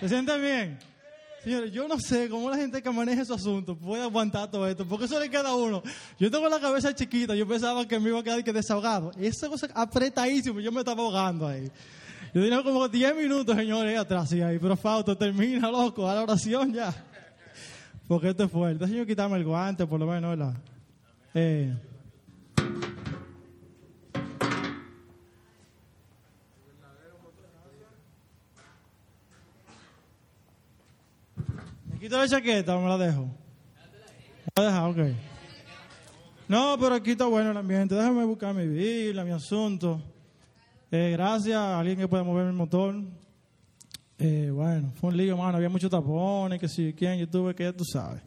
¿Se sienten bien? Señores, yo no sé cómo la gente que maneja esos asuntos puede aguantar todo esto, porque eso le queda a uno. Yo tengo la cabeza chiquita, yo pensaba que me iba a quedar que desahogado. Esa cosa apretadísimo, yo me estaba ahogando ahí. Yo tenía como 10 minutos, señores, atrás y ahí, pero Fausto, termina, loco, a la oración ya. Porque esto es fuerte. Señor, quitarme el guante, por lo menos, ¿verdad? Eh. Quito la chaqueta o me la dejo? ¿Me la deja? Ok. No, pero aquí está bueno el ambiente. Déjame buscar mi Biblia, mi asunto. Eh, gracias a alguien que pueda mover mi motor. Eh, bueno, fue un lío, mano. Había muchos tapones, que si quién, yo tuve que ya tú sabes.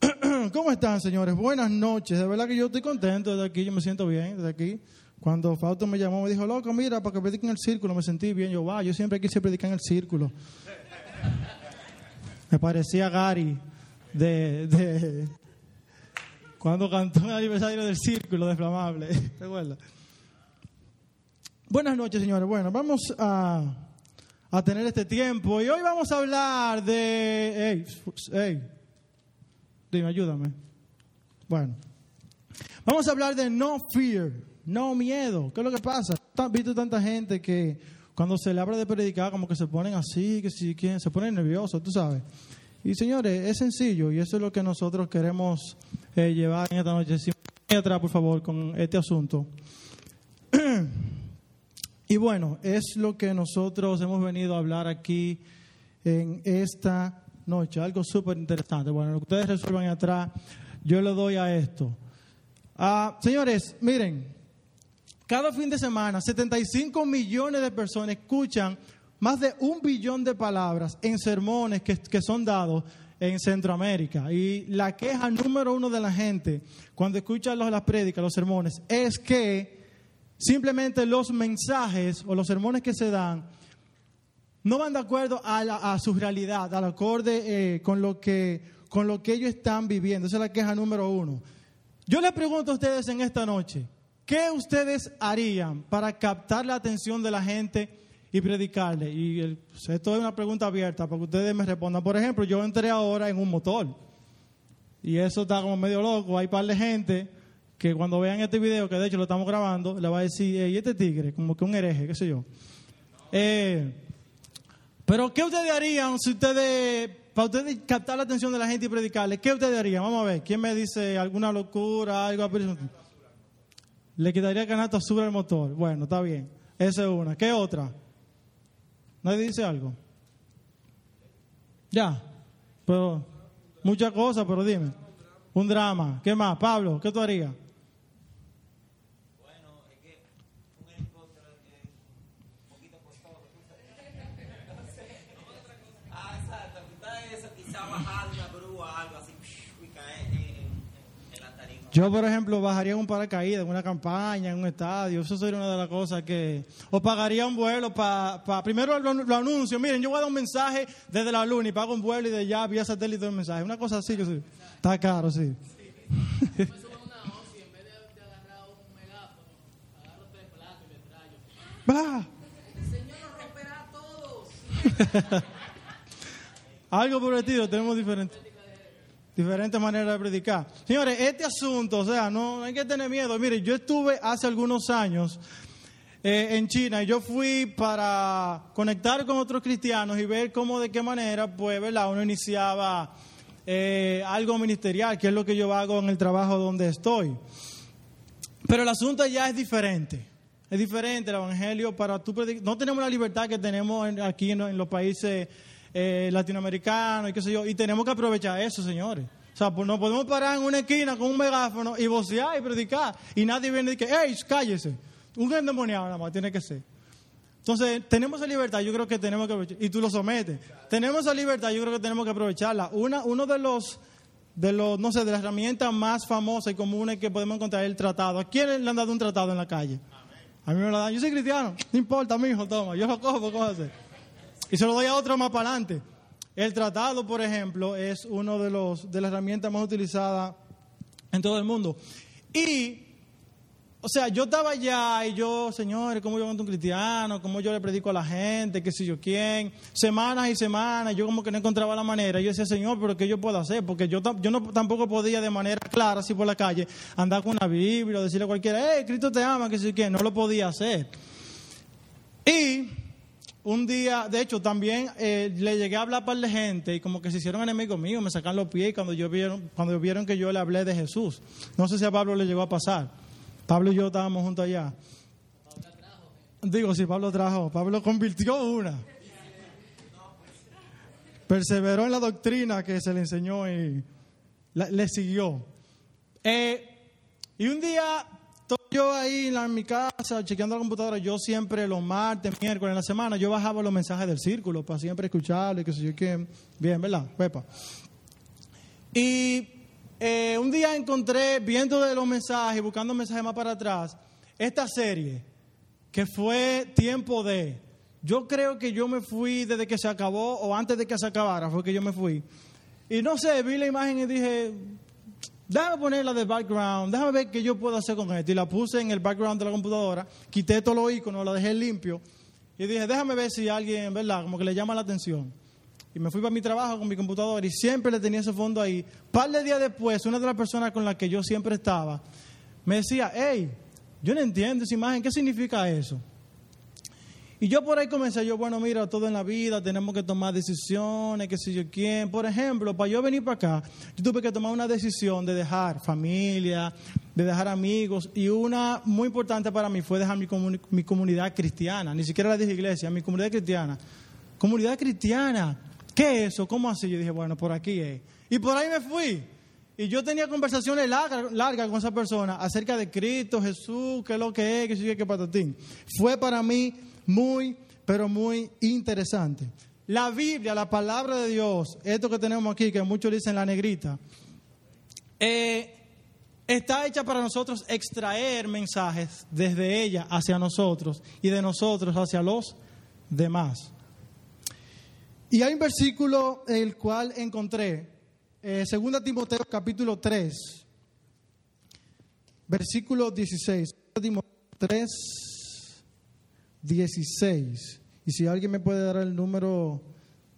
¿Cómo están, señores? Buenas noches. De verdad que yo estoy contento desde aquí, yo me siento bien desde aquí. Cuando Fausto me llamó, me dijo, loco, mira, para que prediquen en el círculo, me sentí bien. Yo, va, yo siempre quise predicar en el círculo. Me parecía Gary de, de cuando cantó el aniversario del círculo de Flamable. ¿Te acuerdas? Buenas noches, señores. Bueno, vamos a, a tener este tiempo y hoy vamos a hablar de... Hey, hey, dime, ayúdame. Bueno, vamos a hablar de no fear, no miedo. ¿Qué es lo que pasa? ¿Has visto tanta gente que cuando se le habla de predicar como que se ponen así, que si quieren, se ponen nerviosos, tú sabes? Y señores, es sencillo y eso es lo que nosotros queremos eh, llevar en esta noche. Si atrás, por favor, con este asunto. Y bueno, es lo que nosotros hemos venido a hablar aquí en esta noche, algo súper interesante. Bueno, lo que ustedes resuelvan atrás, yo le doy a esto. Ah, señores, miren, cada fin de semana 75 millones de personas escuchan más de un billón de palabras en sermones que, que son dados en Centroamérica. Y la queja número uno de la gente cuando escuchan las prédicas, los sermones, es que Simplemente los mensajes o los sermones que se dan no van de acuerdo a, su realidad, al acorde eh, con, lo que, con lo que ellos están viviendo. Esa es la queja número uno. Yo les pregunto a ustedes en esta noche, ¿qué ustedes harían para captar la atención de la gente y predicarle? Y pues, esto es una pregunta abierta para que ustedes me respondan. Por ejemplo, yo entré ahora en un motor y eso está como medio loco. Hay un par de gente que cuando vean este video, que de hecho lo estamos grabando, le va a decir, ¿y este tigre? Como que un hereje, qué sé yo. Eh, pero, ¿qué ustedes harían si ustedes, para ustedes captar la atención de la gente y predicarle, ¿qué ustedes harían? Vamos a ver, ¿quién me dice alguna locura, algo? Le quitaría canasto azul al motor. Bueno, está bien. Esa es una. ¿Qué otra? ¿Nadie dice algo? Ya. Pero, muchas cosas, pero dime. Un drama. ¿Qué más? Pablo, ¿qué tú harías? Yo, por ejemplo, bajaría un paracaídas en una campaña, en un estadio. Eso sería una de las cosas que. O pagaría un vuelo para. primero lo, anuncio. Miren, yo voy a dar un mensaje desde la luna y pago un vuelo y de allá vía satélite un mensaje. Una cosa así que sí. Está caro, sí. ¡Bah! El Señor nos romperá a todos. Algo por el estilo, tenemos diferente diferentes maneras de predicar. Señores, este asunto, o sea, no hay que tener miedo. Mire, yo estuve hace algunos años eh, en China y yo fui para conectar con otros cristianos y ver cómo, de qué manera, pues, ¿verdad? Uno iniciaba eh, algo ministerial, que es lo que yo hago en el trabajo donde estoy. Pero el asunto ya es diferente. Es diferente el evangelio para tu predicar. No tenemos la libertad que tenemos aquí en los países eh, latinoamericano y qué sé yo, y tenemos que aprovechar eso, señores. O sea, pues no podemos parar en una esquina con un megáfono y vocear y predicar, y nadie viene y dice, hey, cállese. Un endemoniado nada más tiene que ser. Entonces, tenemos esa libertad, yo creo que tenemos que aprovechar, y tú lo sometes. Tenemos esa libertad, yo creo que tenemos que aprovecharla. Una, uno de los, de los, no sé, de las herramientas más famosas y comunes que podemos encontrar es el tratado. ¿A quién le han dado un tratado en la calle? A mí me lo dan. Yo soy cristiano, no importa, mi hijo, toma, yo lo cojo, ¿cómo hacer? Y se lo doy a otro más para adelante. El tratado, por ejemplo, es una de, los, de las herramientas más utilizadas en todo el mundo. Y o sea, yo estaba allá y yo, señores, ¿cómo yo monto un cristiano? ¿Cómo yo le predico a la gente? ¿Qué sé yo quién? Semanas y semanas, yo como que no encontraba la manera. Yo decía, Señor, ¿pero qué yo puedo hacer? Porque yo, yo no, tampoco podía de manera clara, así por la calle, andar con una Biblia o decirle a cualquiera, hey, Cristo te ama, que sé yo quién. No lo podía hacer. Y un día, de hecho, también eh, le llegué a hablar a par de gente y como que se hicieron enemigos míos, me sacan los pies cuando, yo vieron, cuando vieron que yo le hablé de Jesús. No sé si a Pablo le llegó a pasar. Pablo y yo estábamos juntos allá. Digo, si Pablo trajo, Pablo convirtió una. Perseveró en la doctrina que se le enseñó y le siguió. Eh, y un día, yo ahí en, mi casa, chequeando la computadora, yo siempre los martes, miércoles en la semana, yo bajaba los mensajes del círculo para siempre escucharlo y que sé yo qué. Bien, ¿verdad? Y eh, un día encontré, viendo de los mensajes, buscando mensajes más para atrás, esta serie, que fue Tiempo de. Yo creo que yo me fui desde que se acabó o antes de que se acabara, fue que yo me fui. Y no sé, vi la imagen y dije, déjame ponerla de background, déjame ver qué yo puedo hacer con esto. Y la puse en el background de la computadora, quité todos los iconos, la dejé limpio. Y dije, déjame ver si alguien, ¿verdad? Como que le llama la atención y me fui para mi trabajo con mi computadora y siempre le tenía ese fondo ahí. Par de días después, una de las personas con las que yo siempre estaba me decía, hey, yo no entiendo esa imagen, ¿qué significa eso? Y yo por ahí comencé, yo, bueno, mira, todo en la vida tenemos que tomar decisiones, qué sé yo quién. Por ejemplo, para yo venir para acá, yo tuve que tomar una decisión de dejar familia, de dejar amigos. Y una muy importante para mí fue dejar mi, mi comunidad cristiana, ni siquiera la dije iglesia, mi comunidad cristiana. Comunidad cristiana, ¿Qué es eso? ¿Cómo así? Yo dije, bueno, por aquí es. Y por ahí me fui. Y yo tenía conversaciones largas, con esa persona acerca de Cristo, Jesús, qué es lo que es, qué sigue, qué patatín. Fue para mí muy, pero muy interesante. La Biblia, la palabra de Dios, esto que tenemos aquí, que muchos dicen la negrita, eh, está hecha para nosotros extraer mensajes desde ella hacia nosotros y de nosotros hacia los demás. Y hay un versículo el cual encontré, eh, 2 Timoteo capítulo 3, versículo 16. Timoteo 3, 16. Y si alguien me puede dar el número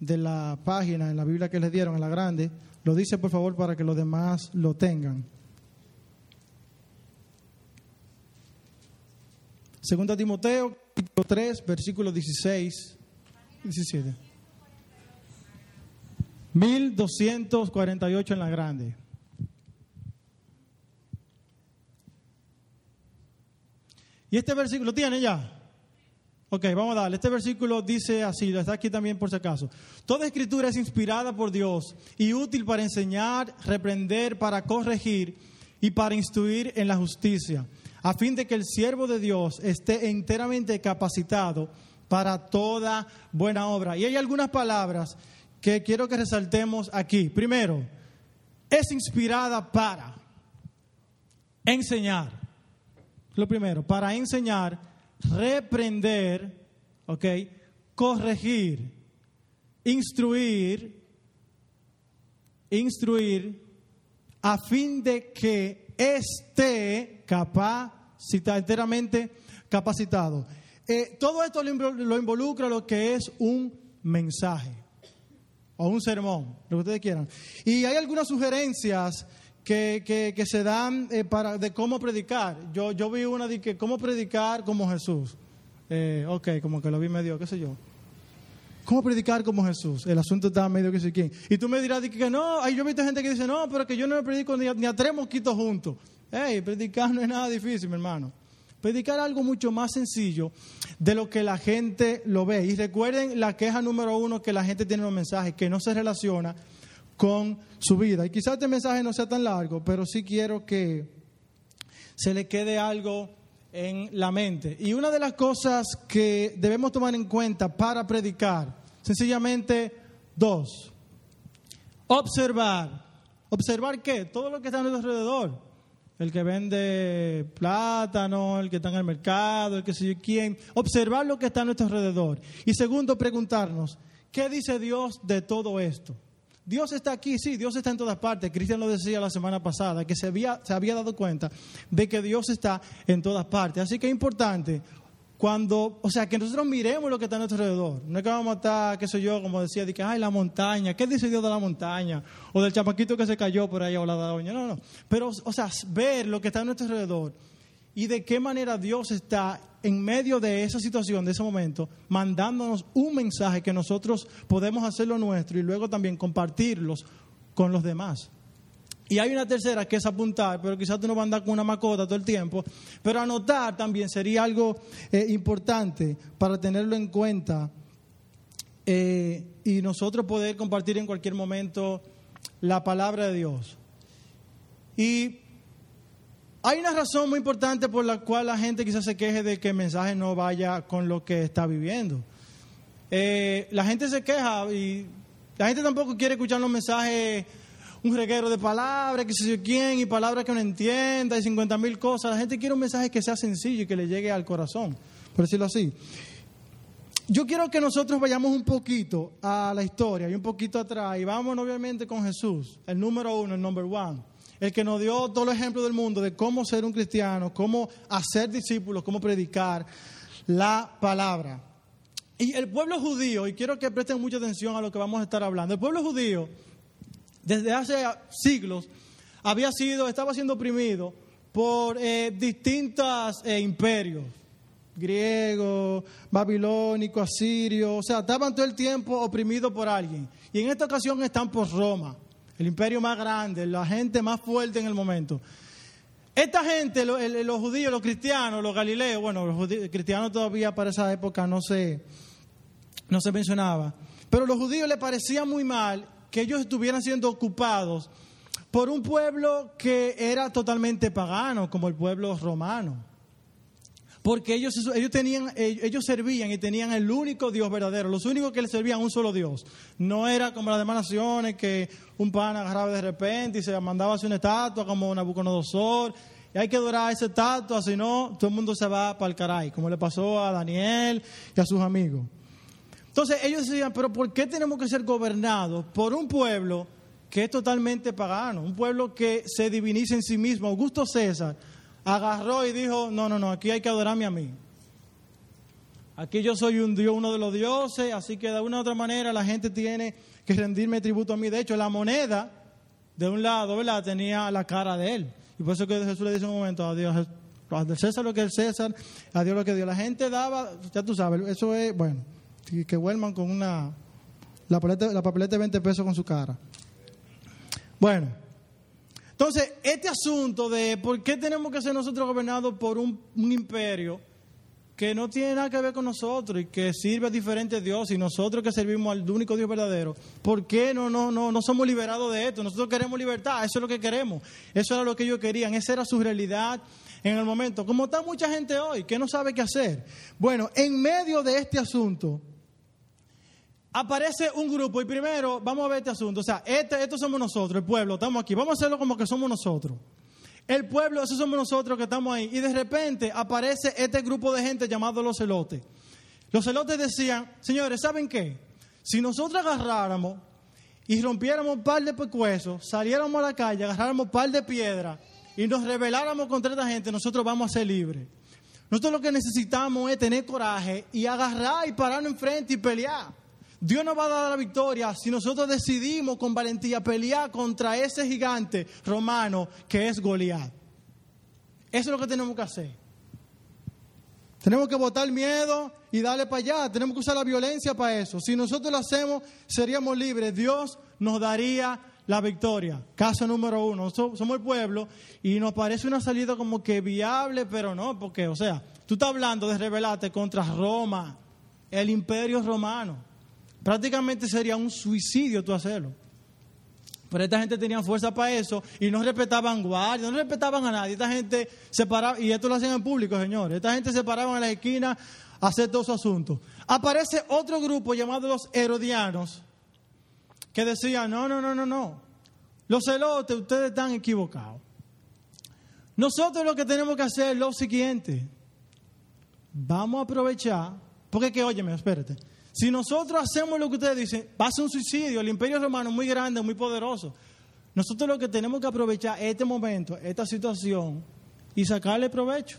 de la página en la Biblia que les dieron, en la grande, lo dice por favor para que los demás lo tengan. Segunda Timoteo, capítulo 3, versículo 16 y 17. 1248 en la grande. Y este versículo, ¿lo tiene ya? Ok, vamos a darle. Este versículo dice así, está aquí también por si acaso. Toda escritura es inspirada por Dios y útil para enseñar, reprender, para corregir y para instruir en la justicia, a fin de que el siervo de Dios esté enteramente capacitado para toda buena obra. Y hay algunas palabras que quiero que resaltemos aquí. Primero, es inspirada para enseñar. Lo primero, para enseñar, reprender, ¿ok? Corregir, instruir, instruir, a fin de que esté capacitado, enteramente capacitado. Eh, todo esto lo involucra lo que es un mensaje o un sermón, lo que ustedes quieran. Y hay algunas sugerencias que, que, se dan eh, para, de cómo predicar. Yo, yo vi una de que cómo predicar como Jesús. Eh, ok, como que lo vi medio, qué sé yo. ¿Cómo predicar como Jesús? El asunto está medio que sé quién. Y tú me dirás que no, hay yo he visto gente que dice, no, pero que yo no me predico ni a, ni a tres mosquitos juntos. Hey, predicar no es nada difícil, mi hermano. Predicar algo mucho más sencillo de lo que la gente lo ve. Y recuerden la queja número uno que la gente tiene en los mensajes, que no se relaciona con su vida. Y quizás este mensaje no sea tan largo, pero sí quiero que se le quede algo en la mente. Y una de las cosas que debemos tomar en cuenta para predicar, sencillamente dos. Observar. ¿Observar qué? Todo lo que está a nuestro alrededor el que vende plátano, el que está en el mercado, el que sé yo quién. Observar lo que está a nuestro alrededor. Y segundo, preguntarnos, ¿qué dice Dios de todo esto? Dios está aquí, sí, Dios está en todas partes. Cristian lo decía la semana pasada, que se había, se había dado cuenta de que Dios está en todas partes. Así que es importante cuando, o sea, que nosotros miremos lo que está a nuestro alrededor. No es que vamos a estar, qué sé yo, como decía, de que, ay, la montaña, ¿qué dice Dios de la montaña? O del chamaquito que se cayó por ahí o la doña. No, no. Pero, o sea, ver lo que está a nuestro alrededor y de qué manera Dios está en medio de esa situación, de ese momento, mandándonos un mensaje que nosotros podemos hacerlo nuestro y luego también compartirlos con los demás. Y hay una tercera que es apuntar, pero quizás tú no vas a andar con una macota todo el tiempo, pero anotar también sería algo eh, importante para tenerlo en cuenta eh, y nosotros poder compartir en cualquier momento la palabra de Dios. Y hay una razón muy importante por la cual la gente quizás se queje de que el mensaje no vaya con lo que está viviendo. Eh, la gente se queja y la gente tampoco quiere escuchar los mensajes, un reguero de palabras, que se yo quién, y palabras que no entienda, y 50 mil cosas. La gente quiere un mensaje que sea sencillo y que le llegue al corazón, por decirlo así. Yo quiero que nosotros vayamos un poquito a la historia y un poquito atrás, y vamos obviamente con Jesús, el número uno, el number one el que nos dio todo el ejemplo del mundo de cómo ser un cristiano, cómo hacer discípulos, cómo predicar la palabra. Y el pueblo judío, y quiero que presten mucha atención a lo que vamos a estar hablando, el pueblo judío desde hace siglos había sido, estaba siendo oprimido por eh, distintos eh, imperios, griego, babilónico, asirio, o sea, estaban todo el tiempo oprimidos por alguien. Y en esta ocasión están por Roma el imperio más grande, la gente más fuerte en el momento. Esta gente, los, judíos, los cristianos, los galileos, bueno, los cristianos todavía para esa época no se, no se mencionaba, pero a los judíos les parecía muy mal que ellos estuvieran siendo ocupados por un pueblo que era totalmente pagano, como el pueblo romano porque ellos, ellos, tenían, ellos servían y tenían el único Dios verdadero, los únicos que le servían un solo Dios. No era como las demás naciones que un pan agarraba de repente y se mandaba hacia una estatua como Nabucodonosor. Y hay que adorar esa estatua, si no, todo el mundo se va para el caray, como le pasó a Daniel y a sus amigos. Entonces ellos decían, pero ¿por qué tenemos que ser gobernados por un pueblo que es totalmente pagano? Un pueblo que se diviniza en sí mismo. Augusto César agarró y dijo, no, no, no, aquí hay que adorarme a mí. Aquí yo soy un Dios, uno de los dioses, así que de una u otra manera la gente tiene que rendirme tributo a mí. De hecho, la moneda de un lado, ¿verdad? Tenía la cara de él. Y por eso que Jesús le dice un momento a Dios, a César lo que es César, a Dios lo que Dios. La gente daba, ya tú sabes, eso es, bueno, que vuelvan con una, la papeleta, la papeleta de 20 pesos con su cara. Bueno. Entonces, este asunto de por qué tenemos que ser nosotros gobernados por un, imperio que no tiene nada que ver con nosotros y que sirve a diferentes dioses y nosotros que servimos al único Dios verdadero, ¿por qué no, no, no, no somos liberados de esto? Nosotros queremos libertad, eso es lo que queremos, eso era lo que ellos querían, esa era su realidad en el momento. Como está mucha gente hoy que no sabe qué hacer. Bueno, en medio de este asunto, aparece un grupo y primero vamos a ver este asunto. O sea, este, estos somos nosotros, el pueblo, estamos aquí. Vamos a hacerlo como que somos nosotros. El pueblo, esos somos nosotros que estamos ahí. Y de repente aparece este grupo de gente llamado los celotes. Los celotes decían, señores, ¿saben qué? Si nosotros agarráramos y rompiéramos un par de pecuesos, saliéramos a la calle, agarráramos un par de piedras y nos rebeláramos contra esta gente, nosotros vamos a ser libres. Nosotros lo que necesitamos es tener coraje y agarrar y pararnos enfrente y pelear. Dios nos va a dar la victoria si nosotros decidimos con valentía pelear contra ese gigante romano que es Goliat. Eso es lo que tenemos que hacer. Tenemos que botar miedo y darle para allá. Tenemos que usar la violencia para eso. Si nosotros lo hacemos, seríamos libres. Dios nos daría la victoria. Caso número uno. Somos el pueblo y nos parece una salida como que viable, pero no, porque, o sea, tú estás hablando de rebelarte contra Roma, el imperio romano. Prácticamente sería un suicidio tú hacerlo. Pero esta gente tenía fuerza para eso y no respetaban guardias, no respetaban a nadie. Esta gente se paraba, y esto lo hacían en público, señores. Esta gente se paraba en la esquina a hacer todo su asunto. Aparece otro grupo llamado los Herodianos que decían: no, no, no, no, no. Los celotes, ustedes están equivocados. Nosotros lo que tenemos que hacer es lo siguiente: vamos a aprovechar, porque que, óyeme, espérate. Si nosotros hacemos lo que ustedes dicen, va a ser un suicidio. El imperio romano es muy grande, muy poderoso. Nosotros lo que tenemos que aprovechar este momento, esta situación, y sacarle provecho.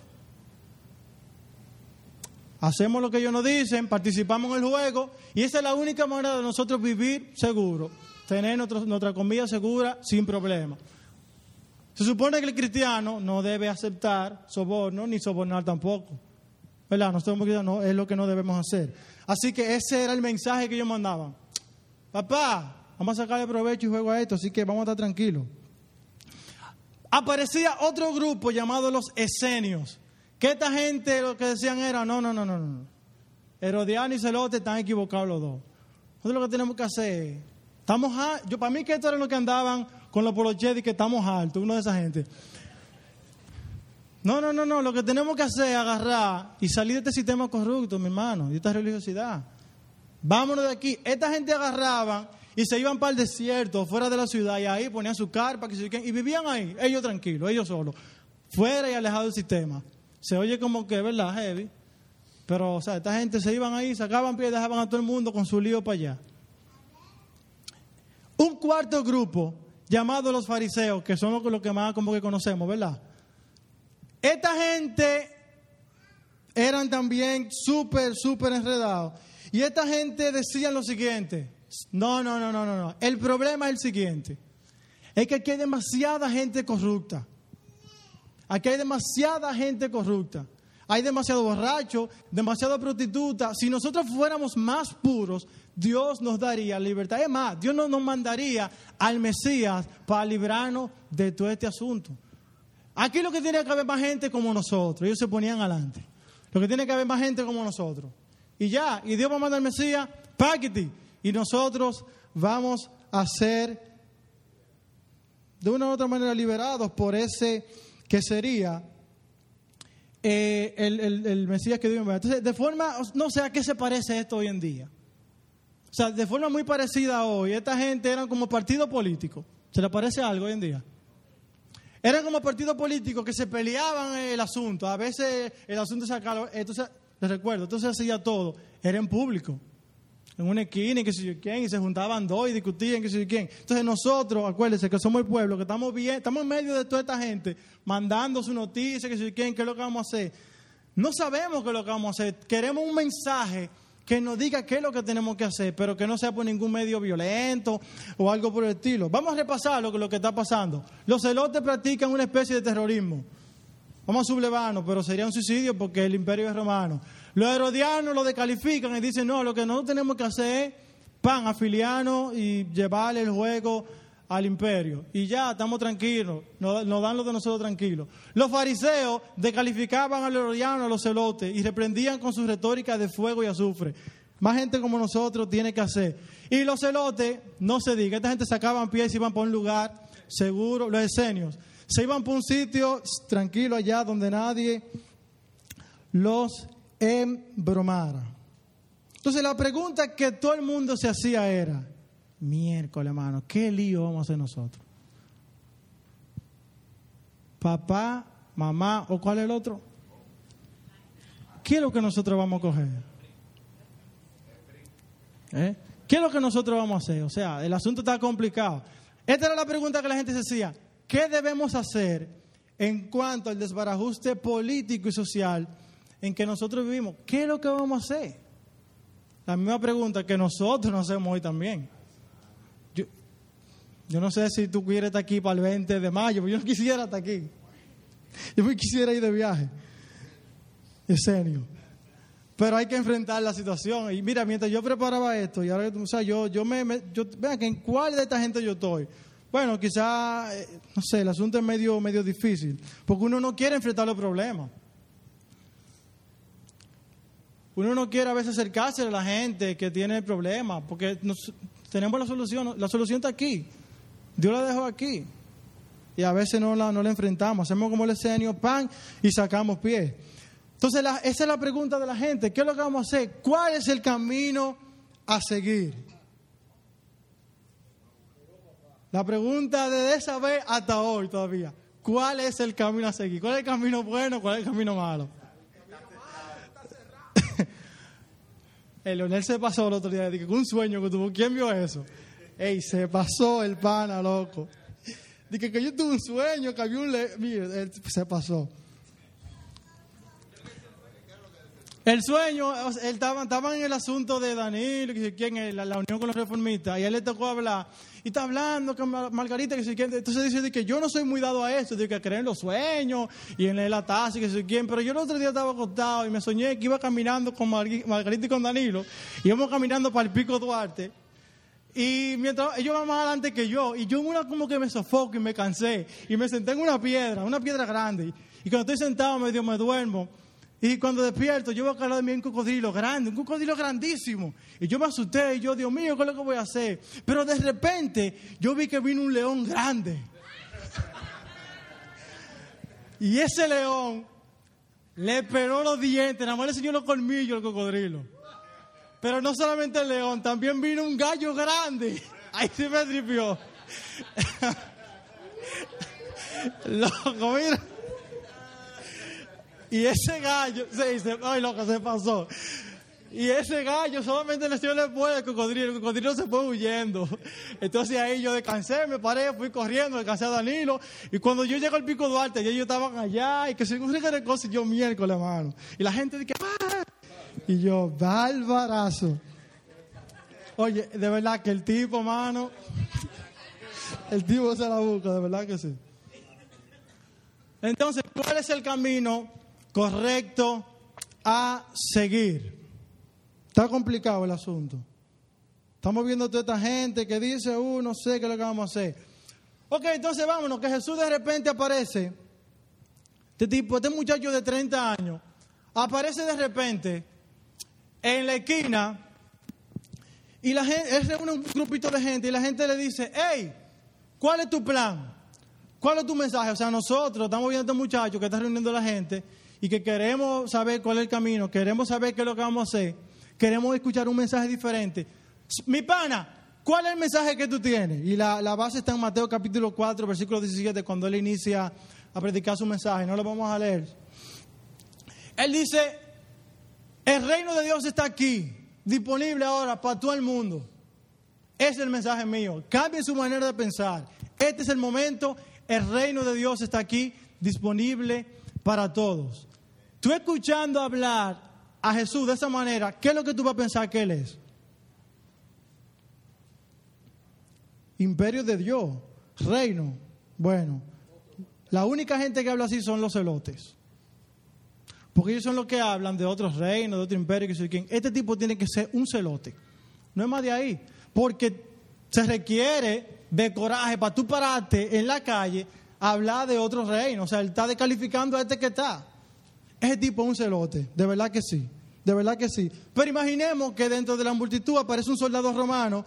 Hacemos lo que ellos nos dicen, participamos en el juego, y esa es la única manera de nosotros vivir seguro, tener nuestra comida segura sin problema. Se supone que el cristiano no debe aceptar soborno ni sobornar tampoco. ¿Verdad? Nosotros no, es lo que no debemos hacer. Así que ese era el mensaje que ellos mandaban. Papá, vamos a sacarle provecho y juego a esto, así que vamos a estar tranquilos. Aparecía otro grupo llamado los esenios. Que esta gente lo que decían era, no, no, no, no, no. Herodiano y Celote están equivocados los dos. Nosotros lo que tenemos que hacer, estamos, yo para mí que esto era lo que andaban con los polochetes que estamos altos, uno de esa gente. No, no, no, no, lo que tenemos que hacer es agarrar y salir de este sistema corrupto, mi hermano, de esta religiosidad. Vámonos de aquí. Esta gente agarraba y se iban para el desierto, fuera de la ciudad, y ahí ponían su carpa y vivían ahí, ellos tranquilos, ellos solos, fuera y alejados del sistema. Se oye como que, ¿verdad? Heavy. Pero, o sea, esta gente se iban ahí, sacaban pie y dejaban a todo el mundo con su lío para allá. Un cuarto grupo llamados los fariseos, que son los que más como que conocemos, ¿verdad? Esta gente eran también súper, súper enredados. Y esta gente decía lo siguiente, no, no, no, no, no, no. El problema es el siguiente, es que aquí hay demasiada gente corrupta. Aquí hay demasiada gente corrupta. Hay demasiado borracho, demasiada prostituta. Si nosotros fuéramos más puros, Dios nos daría libertad. Es más, Dios no nos mandaría al Mesías para librarnos de todo este asunto. Aquí lo que tiene que haber más gente como nosotros. Ellos se ponían adelante. Lo que tiene que haber más gente como nosotros. Y ya, y Dios va a mandar al Mesías, paquete. Y nosotros vamos a ser de una u otra manera liberados por ese que sería eh, el, Mesías que Dios me Entonces, de forma, no sé a qué se parece esto hoy en día. O sea, de forma muy parecida hoy, esta gente eran como partido político. ¿Se le parece algo hoy en día? Eran como partido político que se peleaban el asunto. A veces el asunto se acababa. Entonces, les recuerdo, entonces hacía todo. Era en público. En una esquina y que sé yo quién. Y se juntaban dos y discutían que sé yo quién. Entonces nosotros, acuérdense que somos el pueblo, que estamos bien, estamos en medio de toda esta gente, mandando su noticia, que sé yo quién, qué es lo que vamos a hacer. No sabemos qué es lo que vamos a hacer. Queremos un mensaje que nos diga qué es lo que tenemos que hacer, pero que no sea por ningún medio violento o algo por el estilo. Vamos a repasar lo que, lo que está pasando. Los celotes practican una especie de terrorismo. Vamos a sublevarnos, pero sería un suicidio porque el imperio es romano. Los herodianos lo descalifican y dicen, no, lo que nosotros tenemos que hacer es pan afiliano y llevarle el juego al imperio. Y ya, estamos tranquilos, nos, dan lo de nosotros tranquilos. Los fariseos descalificaban a los herodianos, a los celotes, y reprendían con su retórica de fuego y azufre. Más gente como nosotros tiene que hacer. Y los celotes, no se diga, esta gente sacaban pies y iban por un lugar seguro, los esenios. Se iban por un sitio tranquilo allá donde nadie los embromara. Entonces la pregunta que todo el mundo se hacía era, Miércoles, hermano, ¿qué lío vamos a hacer nosotros? Papá, mamá, ¿o cuál es el otro? ¿Qué es lo que nosotros vamos a coger? ¿Eh? ¿Qué es lo que nosotros vamos a hacer? O sea, el asunto está complicado. Esta era la pregunta que la gente se hacía. ¿Qué debemos hacer en cuanto al desbarajuste político y social en que nosotros vivimos? ¿Qué es lo que vamos a hacer? La misma pregunta que nosotros nos hacemos hoy también. Yo no sé si tú quieres estar aquí para el 20 de mayo, pero yo no quisiera estar aquí. Yo me quisiera ir de viaje. Serio. Pero hay que enfrentar la situación. Y mira, mientras yo preparaba esto, y ahora, o sea, yo, yo me, yo, vean que en cuál de esta gente yo estoy. Bueno, quizá, eh, no sé, el asunto es medio, medio difícil, porque uno no quiere enfrentar los problemas. Uno no quiere a veces acercarse a la gente que tiene el problema, porque tenemos la solución, la solución está aquí. Dios la dejó aquí. Y a veces no la, no la enfrentamos. Hacemos como el escenio, pan, y sacamos pie. Entonces, esa es la pregunta de la gente. ¿Qué es lo que vamos a hacer? ¿Cuál es el camino a seguir? La pregunta de esa vez hasta hoy todavía. ¿Cuál es el camino a seguir? ¿Cuál es el camino bueno? ¿Cuál es el camino malo? El Leonel se pasó el otro día, dije, un sueño que tuvo. ¿Quién vio eso? Ey, se pasó el pana, loco. Dije que yo tuve un sueño, que había un... Le Mire, él se pasó. El sueño, estaban, estaban en el asunto de Danilo, que quién es, la, unión con los reformistas, y a él le tocó hablar, y está hablando con Margarita, que sé quién, entonces dice que yo no soy muy dado a eso, de que creen en los sueños, y en la taza, que sé quién, pero yo el otro día estaba acostado y me soñé que iba caminando con Margarita y con Danilo, y íbamos caminando para el Pico Duarte, y mientras ellos van más adelante que yo, y yo una como que me sofoco y me cansé, y me senté en una piedra, una piedra grande, y cuando estoy sentado medio me duermo, y cuando despierto, yo veo que al lado de mí un cocodrilo grande, un cocodrilo grandísimo. Y yo me asusté y yo, Dios mío, ¿qué es lo que voy a hacer? Pero de repente yo vi que vino un león grande. Y ese león le peló los dientes, nada más le enseñó los colmillos al cocodrilo. Pero no solamente el león, también vino un gallo grande. Ahí se me tripió. Loco, mira. Y ese gallo, se dice, ay loco, se pasó. Y ese gallo solamente le dio después del cocodrilo, el cocodrilo se fue huyendo. Entonces ahí yo descansé, me paré, fui corriendo, descansé a Danilo. Y cuando yo llego al Pico Duarte, ellos estaban allá y que se de cosas y yo miércoles, hermano. Y la gente dice, ¡Ah! Y yo, barbarazo. Oye, de verdad que el tipo, hermano, el tipo se la busca, de verdad que sí. Entonces, ¿cuál es el camino correcto a seguir. Está complicado el asunto. Estamos viendo toda esta gente que dice, uh, no sé qué es lo que vamos a hacer. Ok, entonces vámonos, que Jesús de repente aparece. Este tipo, este muchacho de 30 años, aparece de repente en la esquina y la gente, él reúne un grupito de gente y la gente le dice, hey, ¿cuál es tu plan? ¿Cuál es tu mensaje? O sea, nosotros estamos viendo a este muchacho que está reuniendo a la gente y que queremos saber cuál es el camino, queremos saber qué es lo que vamos a hacer, queremos escuchar un mensaje diferente. Mi pana, ¿cuál es el mensaje que tú tienes? Y la, base está en Mateo capítulo 4, versículo 17, cuando él inicia a predicar su mensaje. No lo vamos a leer. Él dice, el reino de Dios está aquí, disponible ahora para todo el mundo. Ese es el mensaje mío. Cambien su manera de pensar. Este es el momento. El reino de Dios está aquí, disponible para todos. Tú escuchando hablar a Jesús de esa manera, ¿qué es lo que tú vas a pensar que Él es? Imperio de Dios, reino. Bueno, la única gente que habla así son los celotes. Porque ellos son los que hablan de otros reinos, de otro imperio, que soy quien. Este tipo tiene que ser un celote. No es más de ahí. Porque se requiere de coraje para tú pararte en la calle a hablar de otro reino. O sea, él está descalificando a este que está. Ese tipo es un celote, de verdad que sí, de verdad que sí. Pero imaginemos que dentro de la multitud aparece un soldado romano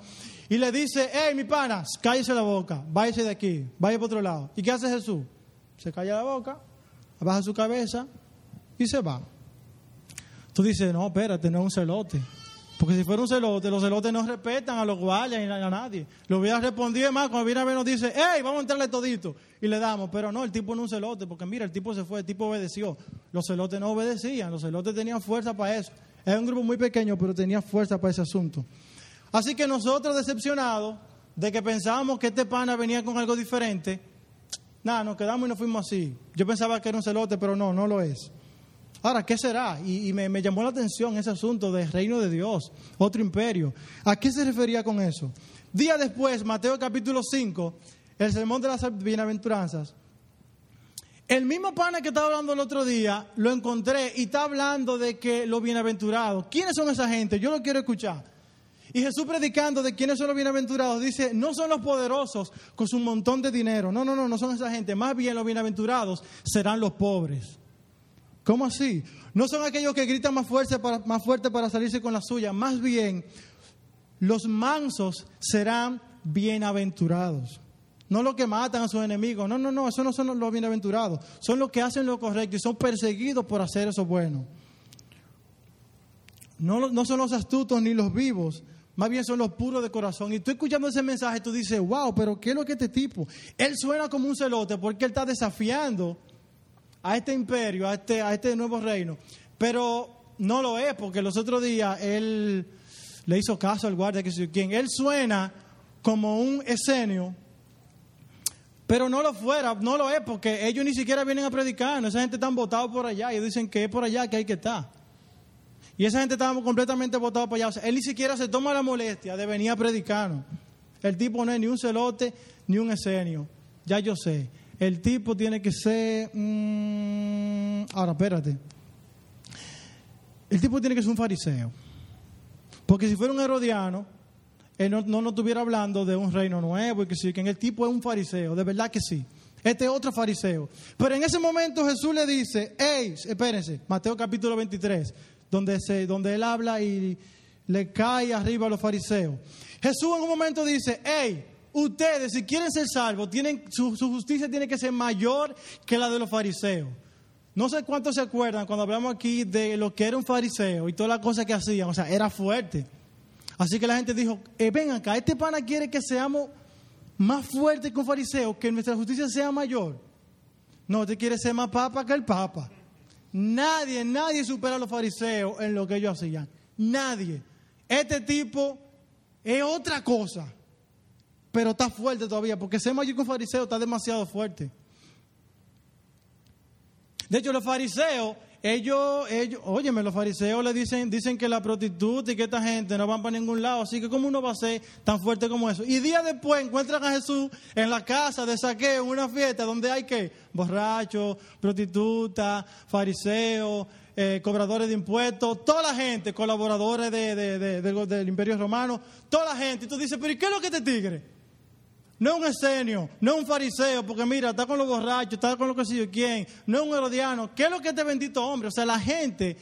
y le dice, hey, mi panas, cállese la boca, váyase de aquí, vaya para otro lado. ¿Y qué hace Jesús? Se calla la boca, baja su cabeza y se va. Tú dices, no, espérate, no es un celote. Porque si fuera un celote, los celotes no respetan a los guardias ni a nadie. Lo hubiera respondido más cuando viene a ver nos dice, hey, vamos a entrarle todito. Y le damos. Pero no, el tipo no es un celote, porque mira, el tipo se fue, el tipo obedeció. Los celotes no obedecían, los celotes tenían fuerza para eso. Era un grupo muy pequeño, pero tenía fuerza para ese asunto. Así que nosotros decepcionados de que pensábamos que este pana venía con algo diferente, nada, nos quedamos y nos fuimos así. Yo pensaba que era un celote, pero no, no lo es. Ahora, ¿qué será? Y, me, llamó la atención ese asunto del reino de Dios, otro imperio. ¿A qué se refería con eso? Día después, Mateo capítulo 5, el sermón de las bienaventuranzas. El mismo pana que estaba hablando el otro día, lo encontré y está hablando de que los bienaventurados. ¿Quiénes son esa gente? Yo lo quiero escuchar. Y Jesús predicando de quiénes son los bienaventurados, dice, no son los poderosos con su montón de dinero. No, no, no, no son esa gente. Más bien los bienaventurados serán los pobres. ¿Cómo así? No son aquellos que gritan más fuerte, para, más fuerte para salirse con la suya. Más bien, los mansos serán bienaventurados. No los que matan a sus enemigos. No, no, no, esos no son los bienaventurados. Son los que hacen lo correcto y son perseguidos por hacer eso bueno. No, no son los astutos ni los vivos. Más bien son los puros de corazón. Y tú escuchando ese mensaje, tú dices, wow, pero ¿qué es lo que este tipo? Él suena como un celote porque él está desafiando a este imperio, a este, a este nuevo reino. Pero no lo es, porque los otros días él le hizo caso al guardia que sé quién. Él suena como un escenio, pero no lo fuera, no lo es, porque ellos ni siquiera vienen a predicar. Esa gente está votada por allá y dicen que es por allá que hay que estar. Y esa gente estaba completamente votada por allá. Él ni siquiera se toma la molestia de venir a predicar. El tipo no es ni un celote ni un escenio. Ya yo sé. El tipo tiene que ser. Mm, ahora, espérate. El tipo tiene que ser un fariseo. Porque si fuera un herodiano, él no, no nos estuviera hablando de un reino nuevo y que sí, que el tipo es un fariseo, de verdad que sí. Este es otro fariseo. Pero en ese momento Jesús le dice, hey, espérense, Mateo capítulo 23, donde, se, donde él habla y le cae arriba a los fariseos. Jesús en un momento dice, hey, ustedes si quieren ser salvos, tienen, su, justicia tiene que ser mayor que la de los fariseos. No sé cuántos se acuerdan cuando hablamos aquí de lo que era un fariseo y todas las cosas que hacían, o sea, era fuerte. Así que la gente dijo, eh, ven acá, este pana quiere que seamos más fuertes que un fariseo, que nuestra justicia sea mayor. No, te quiere ser más papa que el papa. Nadie, nadie supera a los fariseos en lo que ellos hacían. Nadie. Este tipo es otra cosa, pero está fuerte todavía, porque ser mayor que un fariseo está demasiado fuerte. De hecho, los fariseos, ellos, ellos, óyeme, los fariseos le dicen, dicen que la prostituta y que esta gente no van para ningún lado, así que ¿cómo uno va a ser tan fuerte como eso? Y días después encuentran a Jesús en la casa de saqueo, en una fiesta donde hay que borrachos, prostitutas, fariseos, eh, cobradores de impuestos, toda la gente, colaboradores del imperio romano, toda la gente. Y tú dices, pero ¿y qué es lo que te tigre? No un escenio, no un fariseo, porque mira, está con los borrachos, está con lo que sé yo quién, no un herodiano. ¿Qué es lo que este bendito hombre? O sea, la gente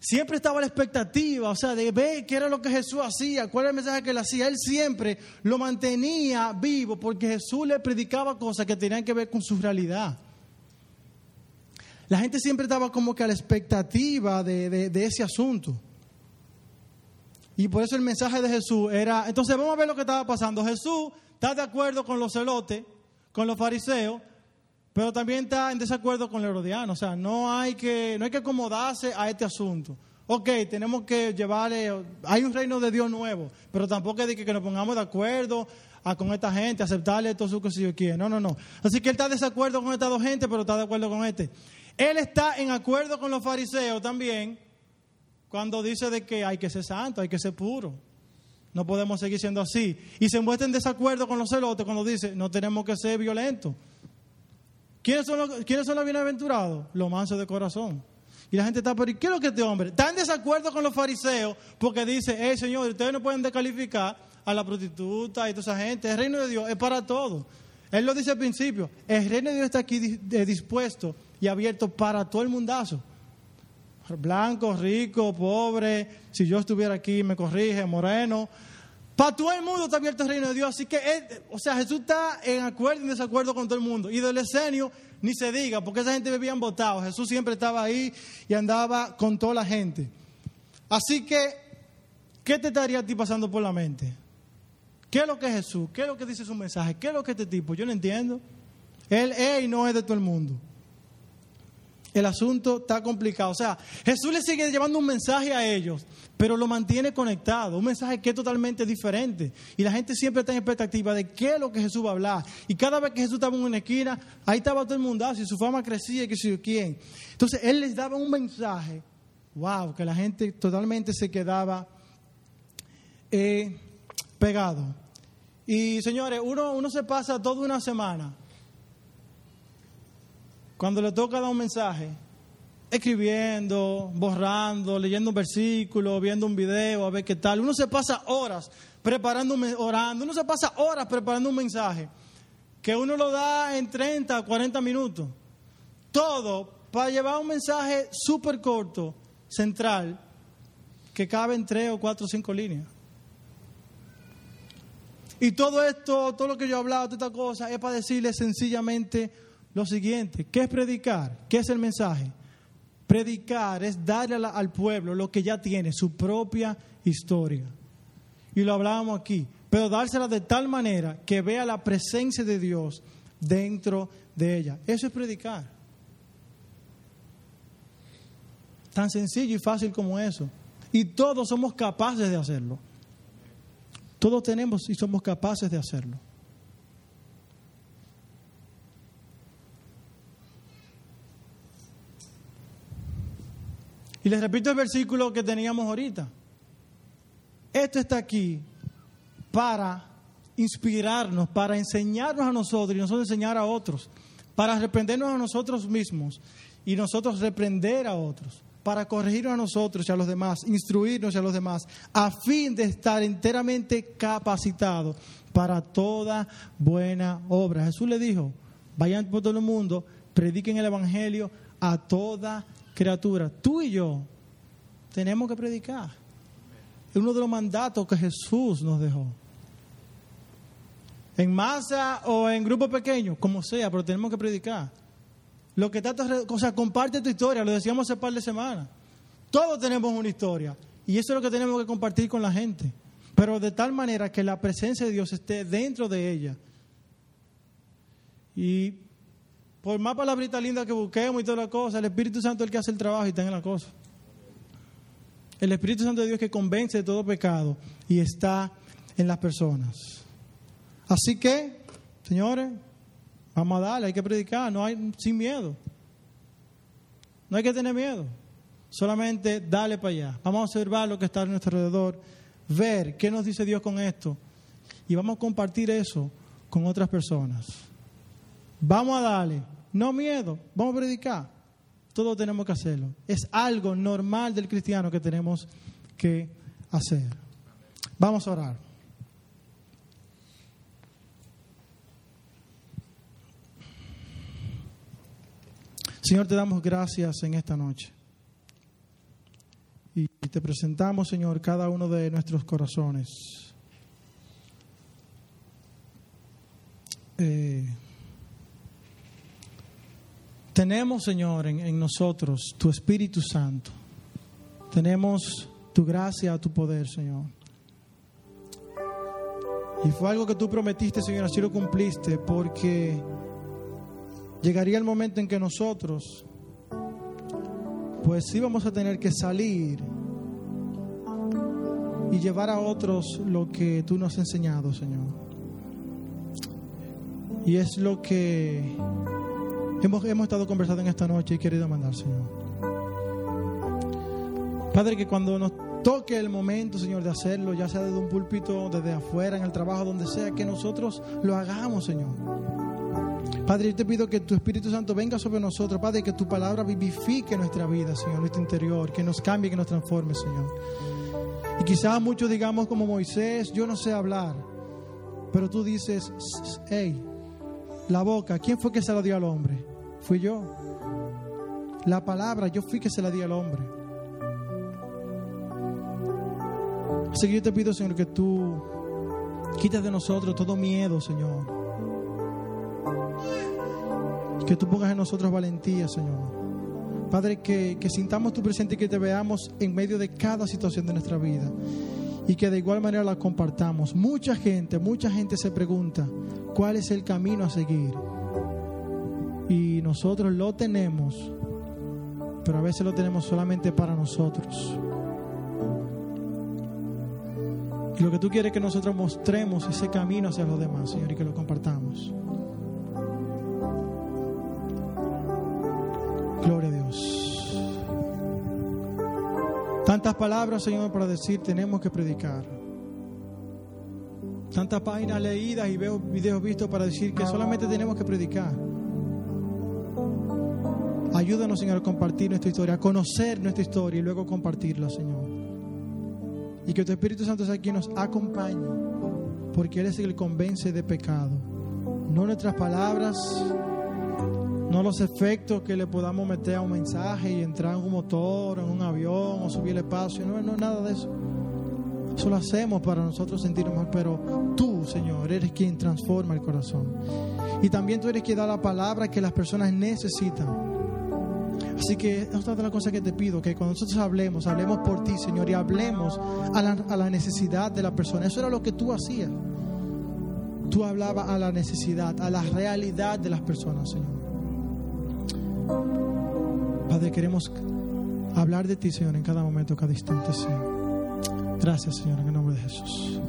siempre estaba a la expectativa, o sea, de ver qué era lo que Jesús hacía, cuál era el mensaje que él hacía. Él siempre lo mantenía vivo porque Jesús le predicaba cosas que tenían que ver con su realidad. La gente siempre estaba como que a la expectativa de, de ese asunto. Y por eso el mensaje de Jesús era, entonces vamos a ver lo que estaba pasando. Jesús está de acuerdo con los celotes, con los fariseos, pero también está en desacuerdo con el herodiano. O sea, no hay que, no hay que acomodarse a este asunto. Ok, tenemos que llevarle, hay un reino de Dios nuevo, pero tampoco es de que, nos pongamos de acuerdo con esta gente, aceptarle todo su que si yo quiero. No, no, no. Así que él está de desacuerdo con estas dos gente, pero está de acuerdo con este. Él está en acuerdo con los fariseos también cuando dice de que hay que ser santo, hay que ser puro. No podemos seguir siendo así. Y se muestra en desacuerdo con los celotes cuando dice, no tenemos que ser violentos. ¿Quiénes son los, ¿quiénes son los bienaventurados? Los mansos de corazón. Y la gente está, pero ¿qué es lo que este hombre? Está en desacuerdo con los fariseos porque dice, hey Señor, ustedes no pueden descalificar a la prostituta y toda esa gente. El reino de Dios es para todos. Él lo dice al principio, el reino de Dios está aquí dispuesto y abierto para todo el mundazo blanco, rico, pobre, si yo estuviera aquí me corrige, moreno. Para todo el mundo está abierto el reino de Dios. Así que, o sea, Jesús está en acuerdo y en desacuerdo con todo el mundo. Y del escenio ni se diga, porque esa gente bebían votado. Jesús siempre estaba ahí y andaba con toda la gente. Así que, ¿qué te estaría a ti pasando por la mente? ¿Qué es lo que es Jesús? ¿Qué es lo que dice su mensaje? ¿Qué es lo que este tipo? Yo no entiendo. Él es y no es de todo el mundo el asunto está complicado. O sea, Jesús le sigue llevando un mensaje a ellos, pero lo mantiene conectado, un mensaje que es totalmente diferente. Y la gente siempre está en expectativa de qué es lo que Jesús va a hablar. Y cada vez que Jesús estaba en una esquina, ahí estaba todo el mundo, y su fama crecía que sé quién. Entonces, Él les daba un mensaje, wow, que la gente totalmente se quedaba eh, pegado. Y señores, uno, uno se pasa toda una semana cuando le toca dar un mensaje, escribiendo, borrando, leyendo un versículo, viendo un video, a ver qué tal. Uno se pasa horas preparando, orando, uno se pasa horas preparando un mensaje que uno lo da en 30, 40 minutos. Todo para llevar un mensaje súper corto, central, que cabe en 3 o 4 o 5 líneas. Y todo esto, todo lo que yo he hablado, toda esta cosa, es para decirle sencillamente lo siguiente, ¿qué es predicar? ¿Qué es el mensaje? Predicar es darle al pueblo lo que ya tiene, su propia historia. Y lo hablábamos aquí, pero dársela de tal manera que vea la presencia de Dios dentro de ella. Eso es predicar. Tan sencillo y fácil como eso. Y todos somos capaces de hacerlo. Todos tenemos y somos capaces de hacerlo. Y les repito el versículo que teníamos ahorita. Esto está aquí para inspirarnos, para enseñarnos a nosotros y nosotros enseñar a otros, para reprendernos a nosotros mismos y nosotros reprender a otros, para corregirnos a nosotros y a los demás, instruirnos a los demás, a fin de estar enteramente capacitados para toda buena obra. Jesús le dijo, vayan por todo el mundo, prediquen el Evangelio a toda criatura. Tú y yo tenemos que predicar. Es uno de los mandatos que Jesús nos dejó. En masa o en grupo pequeño, como sea, pero tenemos que predicar. Lo que tanto, o sea, comparte tu historia, lo decíamos hace par de semanas. Todos tenemos una historia y eso es lo que tenemos que compartir con la gente. Pero de tal manera que la presencia de Dios esté dentro de ella. Y por más palabrita linda que busquemos y toda la cosa, el Espíritu Santo es el que hace el trabajo y está en la cosa. El Espíritu Santo de Dios que convence de todo pecado y está en las personas. Así que, señores, vamos a darle, hay que predicar, no hay sin miedo. No hay que tener miedo. Solamente dale para allá. Vamos a observar lo que está a nuestro alrededor, ver qué nos dice Dios con esto y vamos a compartir eso con otras personas. Vamos a darle, no miedo, vamos a predicar todos tenemos que hacerlo. Es algo normal del cristiano que tenemos que hacer. Vamos a orar. Señor, te damos gracias en esta noche. Y te presentamos, Señor, cada uno de nuestros corazones. Eh, tenemos, Señor, en, nosotros tu Espíritu Santo. Tenemos tu gracia, tu poder, Señor. Y fue algo que tú prometiste, Señor, así lo cumpliste, porque llegaría el momento en que nosotros, pues íbamos a tener que salir y llevar a otros lo que tú nos has enseñado, Señor. Y es lo que hemos, hemos estado conversando en esta noche y querido mandar, Señor. Padre, que cuando nos toque el momento, Señor, de hacerlo, ya sea desde un púlpito, desde afuera, en el trabajo, donde sea, que nosotros lo hagamos, Señor. Padre, yo te pido que tu Espíritu Santo venga sobre nosotros, Padre, que tu palabra vivifique nuestra vida, Señor, nuestro interior, que nos cambie, que nos transforme, Señor. Y quizás muchos digamos como Moisés, yo no sé hablar, pero tú dices, hey, la boca, ¿quién fue que se la dio al hombre? Fui yo. La palabra, yo fui que se la di al hombre. Así que yo te pido, Señor, que tú quites de nosotros todo miedo, Señor. Que tú pongas en nosotros valentía, Señor. Padre, que, que sintamos tu presente y que te veamos en medio de cada situación de nuestra vida y que de igual manera la compartamos. Mucha gente, mucha gente se pregunta cuál es el camino a seguir. Y nosotros lo tenemos, pero a veces lo tenemos solamente para nosotros. Y lo que tú quieres es que nosotros mostremos ese camino hacia los demás, Señor, y que lo compartamos. Gloria a Dios. Tantas palabras, Señor, para decir tenemos que predicar. Tantas páginas leídas y veo videos vistos para decir que solamente tenemos que predicar. Ayúdanos, Señor, a compartir nuestra historia, a conocer nuestra historia y luego compartirla, Señor. Y que tu Espíritu Santo sea quien nos acompañe, porque Él es el que convence de pecado. No nuestras palabras, no los efectos que le podamos meter a un mensaje y entrar en un motor, en un avión o subir el espacio, no, no nada de eso. Eso lo hacemos para nosotros sentirnos pero tú, Señor, eres quien transforma el corazón. Y también tú eres quien da la palabra que las personas necesitan. Así que es otra de las cosas que te pido, que cuando nosotros hablemos, hablemos por ti, Señor, y hablemos a la, a la necesidad de la persona. Eso era lo que tú hacías. Tú hablabas a la necesidad, a la realidad de las personas, Señor. Padre, queremos hablar de ti, Señor, en cada momento, cada instante, Señor. Gracias, Señor, en el nombre de Jesús.